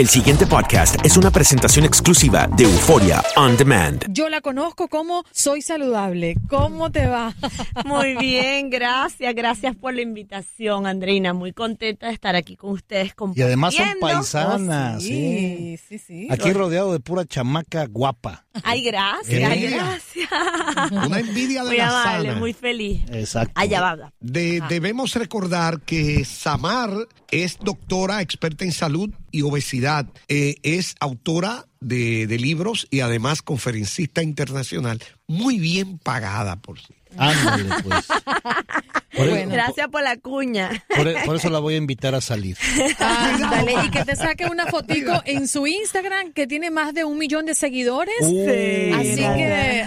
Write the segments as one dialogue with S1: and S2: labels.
S1: El siguiente podcast es una presentación exclusiva de Euforia On Demand.
S2: Yo la conozco como Soy Saludable. ¿Cómo te va?
S3: Muy bien, gracias, gracias por la invitación, Andreina. Muy contenta de estar aquí con ustedes.
S4: Y además son paisanas,
S2: Oh,
S4: sí.
S2: sí, sí, sí.
S4: Aquí rodeado de pura chamaca guapa.
S3: Ay, gracias, ay,
S4: Envidia.
S3: gracias.
S5: Una envidia de
S3: muy
S5: la
S3: amable,
S5: sana.
S3: muy feliz.
S4: Exacto.
S3: Allá va.
S5: De- debemos recordar que Samar es doctora, experta en salud y obesidad. Eh, es autora de, de libros y además conferencista internacional. Muy bien pagada, por sí.
S4: Ándale, pues. Por.
S3: Gracias por la cuña.
S4: por e- por eso la voy a invitar a salir.
S2: Ándale, y que te saque una fotico en su Instagram que tiene más de un millón de seguidores.
S4: Uh,
S2: Así
S4: no.
S2: que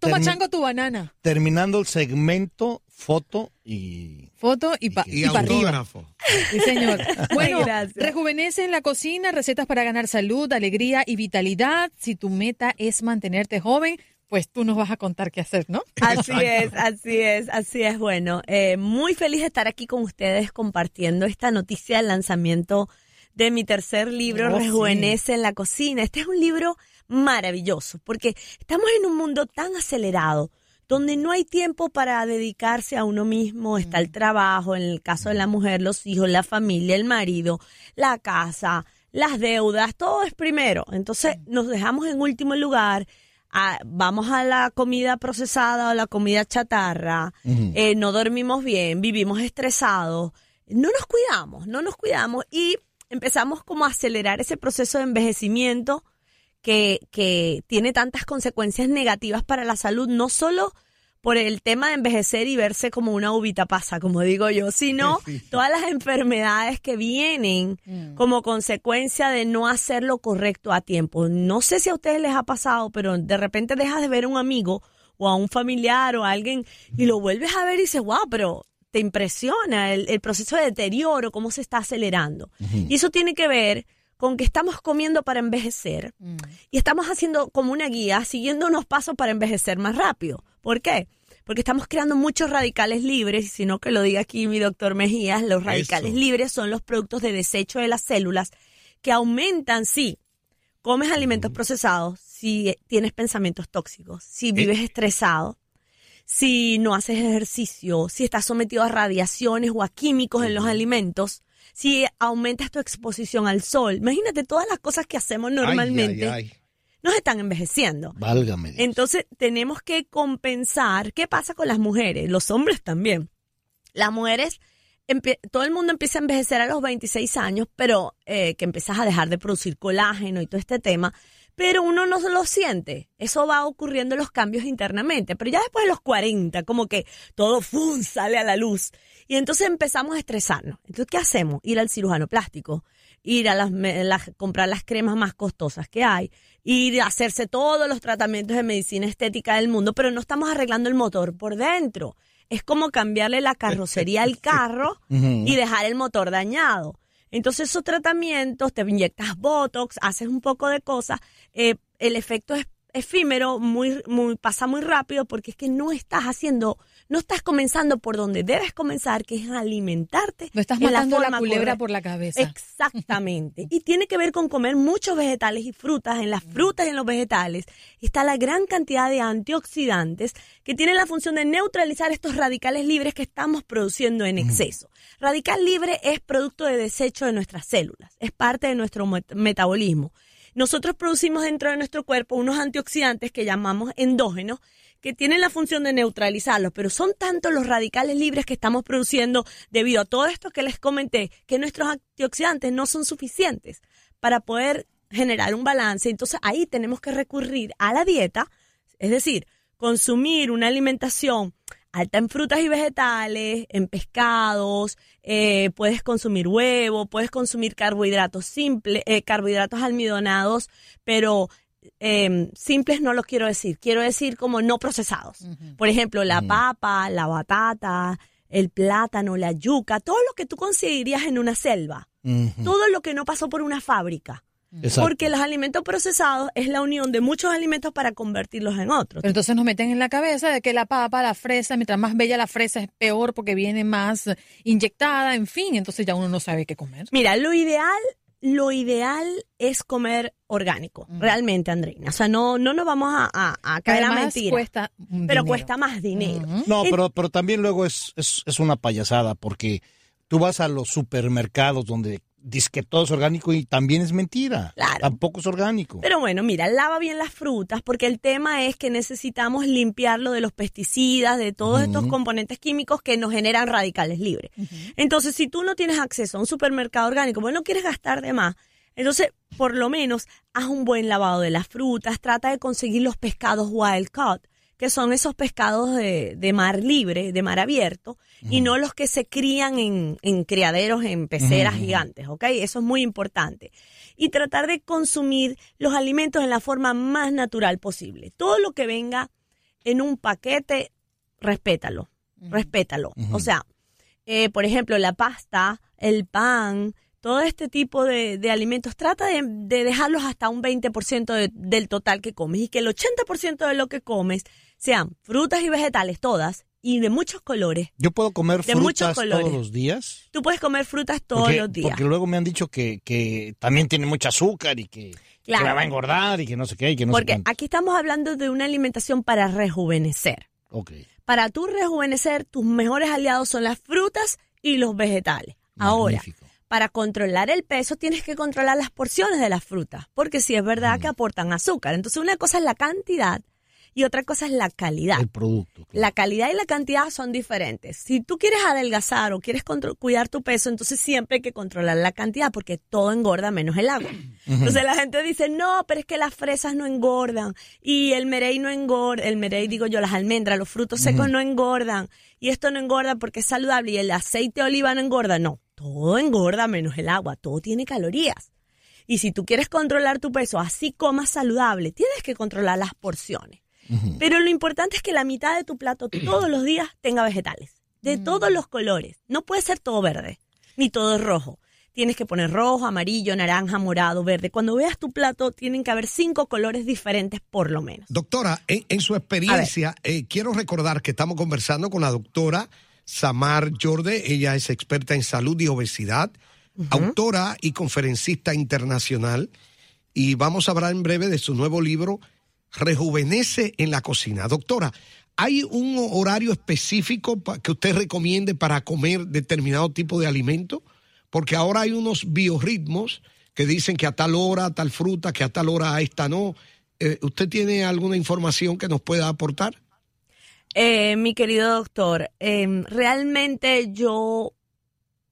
S2: toma, chango tu banana.
S4: Terminando el segmento, foto y...
S2: Foto y, pa,
S5: Y,
S2: y
S5: autógrafo.
S2: Sí, señor. Bueno,
S3: Gracias.
S2: rejuvenece en la cocina, recetas para ganar salud, alegría y vitalidad. Si tu meta es mantenerte joven, pues tú nos vas a contar qué hacer, ¿no?
S3: Así es, así es, así es. Bueno, eh, muy feliz de estar aquí con ustedes compartiendo esta noticia del lanzamiento de mi tercer libro,
S2: Oh, sí.
S3: Rejuvenece en la cocina. Este es un libro maravilloso porque estamos en un mundo tan acelerado donde no hay tiempo para dedicarse a uno mismo, está el trabajo, en el caso de la mujer, los hijos, la familia, el marido, la casa, las deudas, todo es primero. Entonces nos dejamos en último lugar, a- vamos a la comida procesada o la comida chatarra, eh, no dormimos bien, vivimos estresados, no nos cuidamos, no nos cuidamos y empezamos como a acelerar ese proceso de envejecimiento que, que tiene tantas consecuencias negativas para la salud, no solo por el tema de envejecer y verse como una uvita pasa, como digo yo, sino todas las enfermedades que vienen como consecuencia de no hacer lo correcto a tiempo. No sé si a ustedes les ha pasado, pero de repente dejas de ver a un amigo o a un familiar o a alguien y lo vuelves a ver y dices, wow, pero te impresiona el, el proceso de deterioro, cómo se está acelerando. Y eso tiene que ver con que estamos comiendo para envejecer y estamos haciendo como una guía, siguiendo unos pasos para envejecer más rápido. ¿Por qué? Porque estamos creando muchos radicales libres, y si no que lo diga aquí mi doctor Mejías, los radicales
S5: Eso.
S3: libres son los productos de desecho de las células que aumentan si comes alimentos procesados, si tienes pensamientos tóxicos, si vives estresado, si no haces ejercicio, si estás sometido a radiaciones o a químicos en los alimentos, si aumentas tu exposición al sol. Imagínate todas las cosas que hacemos normalmente
S4: Ay, ay, ay.
S3: Nos están envejeciendo.
S4: Válgame. Dios.
S3: Entonces tenemos que compensar. ¿Qué pasa con las mujeres? Los hombres también. Las mujeres todo el mundo empieza a envejecer a los 26 años, pero eh, que empiezas a dejar de producir colágeno y todo este tema, pero uno no se lo siente. Eso va ocurriendo los cambios internamente, pero ya después de los 40, como que todo ¡fum! sale a la luz. Y entonces empezamos a estresarnos. Entonces, ¿qué hacemos? Ir al cirujano plástico, ir a las, comprar las cremas más costosas que hay, ir a hacerse todos los tratamientos de medicina estética del mundo, pero no estamos arreglando el motor por dentro. Es como cambiarle la carrocería al carro y dejar el motor dañado. Entonces esos tratamientos, te inyectas Botox, haces un poco de cosas, eh, el efecto es efímero, muy, muy, pasa muy rápido porque es que no estás haciendo, no estás comenzando por donde debes comenzar, que es alimentarte.
S2: No estás matando la
S3: forma
S2: culebra
S3: correcta.
S2: por la cabeza.
S3: Exactamente. Y tiene que ver con comer muchos vegetales y frutas. En las frutas y en los vegetales está la gran cantidad de antioxidantes que tienen la función de neutralizar estos radicales libres que estamos produciendo en exceso. Radical libre es producto de desecho de nuestras células, es parte de nuestro met- metabolismo. Nosotros producimos dentro de nuestro cuerpo unos antioxidantes que llamamos endógenos que tienen la función de neutralizarlos, pero son tantos los radicales libres que estamos produciendo debido a todo esto que les comenté, que nuestros antioxidantes no son suficientes para poder generar un balance. Entonces ahí tenemos que recurrir a la dieta, es decir, consumir una alimentación alta en frutas y vegetales, en pescados, eh, puedes consumir huevo, puedes consumir carbohidratos simples, eh, carbohidratos almidonados, pero eh, simples no los quiero decir, quiero decir como no procesados. Por ejemplo, la papa, la batata, el plátano, la yuca, todo lo que tú conseguirías en una selva, todo lo que no pasó por una fábrica.
S4: Exacto.
S3: Porque los alimentos procesados es la unión de muchos alimentos para convertirlos en otros.
S2: Pero entonces nos meten en la cabeza de que la papa, la fresa, mientras más bella la fresa es peor porque viene más inyectada, en fin, entonces ya uno no sabe qué comer.
S3: Mira, lo ideal, lo ideal es comer orgánico, realmente, Andreina. O sea, no, no nos vamos a, a, a caer a
S2: Además,
S3: mentir.
S2: cuesta un
S3: pero
S2: dinero.
S3: cuesta más dinero.
S4: No,
S3: En-
S4: pero, pero también luego es, es, es una payasada porque tú vas a los supermercados donde dice que todo es orgánico y también es mentira. Tampoco es orgánico.
S3: Pero bueno, mira, lava bien las frutas porque el tema es que necesitamos limpiarlo de los pesticidas, de todos estos componentes químicos que nos generan radicales libres. Entonces, si tú no tienes acceso a un supermercado orgánico, bueno, no quieres gastar de más, entonces, por lo menos, haz un buen lavado de las frutas, trata de conseguir los pescados wild caught, que son esos pescados de, de mar libre, de mar abierto, y no los que se crían en, en criaderos, en peceras gigantes, ¿ok? Eso es muy importante. Y tratar de consumir los alimentos en la forma más natural posible. Todo lo que venga en un paquete, respétalo, respétalo. O sea, eh, por ejemplo, la pasta, el pan, todo este tipo de, de alimentos, trata de, de dejarlos hasta un 20% de- del total que comes y que el 80% de lo que comes sean frutas y vegetales, todas, y de muchos colores.
S4: Yo puedo comer
S3: De
S4: frutas todos los días.
S3: Tú puedes comer frutas todos
S4: porque,
S3: los días.
S4: porque luego me han dicho que, que también tiene mucho azúcar y que, que la va a engordar y que no sé qué y que no
S3: Porque
S4: sé
S3: aquí estamos hablando de una alimentación para rejuvenecer.
S4: Ok.
S3: Para tú rejuvenecer, tus mejores aliados son las frutas y los vegetales. Ahora, para controlar el peso tienes que controlar las porciones de las frutas, porque sí es verdad que aportan azúcar. Entonces, una cosa es la cantidad y otra cosa es la calidad.
S4: El producto.
S3: La calidad y la cantidad son diferentes. Si tú quieres adelgazar o quieres cuidar tu peso, entonces siempre hay que controlar la cantidad porque todo engorda menos el agua. Entonces la gente dice, no, pero es que las fresas no engordan y el merey no engorda, el merey digo yo, las almendras, los frutos secos no engordan y esto no engorda porque es saludable y el aceite de oliva no engorda. No, todo engorda menos el agua, todo tiene calorías. Y si tú quieres controlar tu peso, así comas saludable, tienes que controlar las porciones. Pero lo importante es que la mitad de tu plato todos los días tenga vegetales, de todos los colores. No puede ser todo verde, ni todo rojo. Tienes que poner rojo, amarillo, naranja, morado, verde. Cuando veas tu plato, tienen que haber cinco colores diferentes por lo menos.
S5: Doctora, en, en su experiencia, eh, quiero recordar que estamos conversando con la doctora Samar Jorde. Ella es experta en salud y obesidad, autora y conferencista internacional. Y vamos a hablar en breve de su nuevo libro, Rejuvenece en la cocina. Doctora, ¿hay un horario específico que usted recomiende para comer determinado tipo de alimento? Porque ahora hay unos biorritmos que dicen que a tal hora, tal fruta, que a tal hora a esta no. Eh, ¿Usted tiene alguna información que nos pueda aportar?
S3: Eh, mi querido doctor, em, realmente yo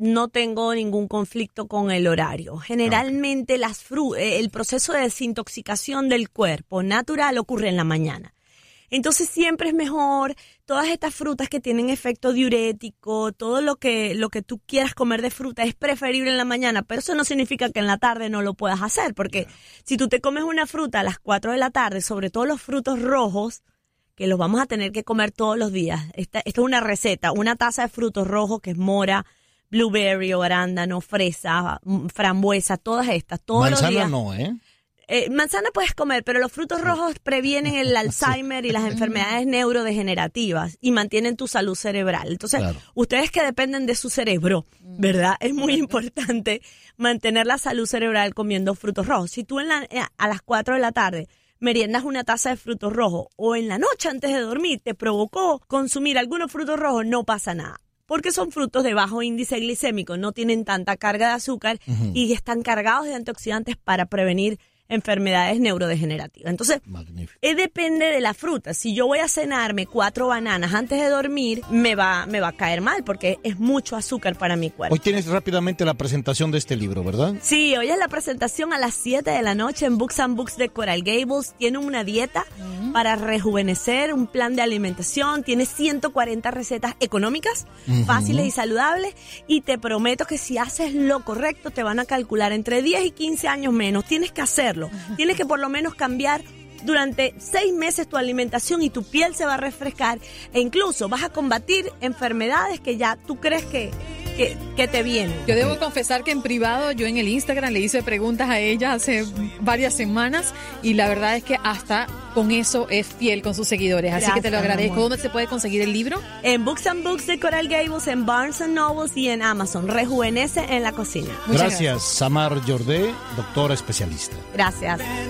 S3: no tengo ningún conflicto con el horario. Generalmente las fru eh, el proceso de desintoxicación del cuerpo natural ocurre en la mañana. Entonces siempre es mejor todas estas frutas que tienen efecto diurético, todo lo que, lo que tú quieras comer de fruta es preferible en la mañana, pero eso no significa que en la tarde no lo puedas hacer, porque si tú te comes una fruta a las 4 de la tarde, sobre todo los frutos rojos, que los vamos a tener que comer todos los días. Esta, esta es una receta, una taza de frutos rojos que es mora, blueberry o arándano, fresa, mm, frambuesa, todas estas, todos los días.
S4: no, ¿eh?
S3: Eh, manzana puedes comer, pero los frutos rojos previenen el Alzheimer y las enfermedades neurodegenerativas y mantienen tu salud cerebral. Entonces, ustedes que dependen de su cerebro, ¿verdad? Es muy importante mantener la salud cerebral comiendo frutos rojos. Si tú en la, eh, a las 4 de la tarde meriendas una taza de frutos rojos o en la noche antes de dormir te provocó consumir algunos frutos rojos, no pasa nada porque son frutos de bajo índice glicémico, no tienen tanta carga de azúcar y están cargados de antioxidantes para prevenir enfermedades neurodegenerativas. Entonces, eh, depende de la fruta. Si yo voy a cenarme cuatro bananas antes de dormir, me va, me va a caer mal porque es mucho azúcar para mi cuerpo.
S4: Hoy tienes rápidamente la presentación de este libro, ¿verdad?
S3: Sí, hoy es la presentación a las 7 de la noche en Books and Books de Coral Gables. Tiene una dieta para rejuvenecer, un plan de alimentación, tiene 140 recetas económicas, fáciles y saludables y te prometo que si haces lo correcto te van a calcular entre 10 y 15 años menos. Tienes que hacerlo Tienes que por lo menos cambiar durante seis meses tu alimentación y tu piel se va a refrescar e incluso vas a combatir enfermedades que ya tú crees que, que, te vienen.
S2: Yo debo confesar que en privado yo en el Instagram le hice preguntas a ella hace varias semanas y la verdad es que hasta con eso es fiel con sus seguidores. Así que te lo agradezco. ¿Dónde se puede conseguir el libro?
S3: En Books and Books de Coral Gables, en Barnes Nobles y en Amazon. Rejuvenece en la cocina.
S4: gracias, Samar Jordé, doctora especialista.
S3: Gracias.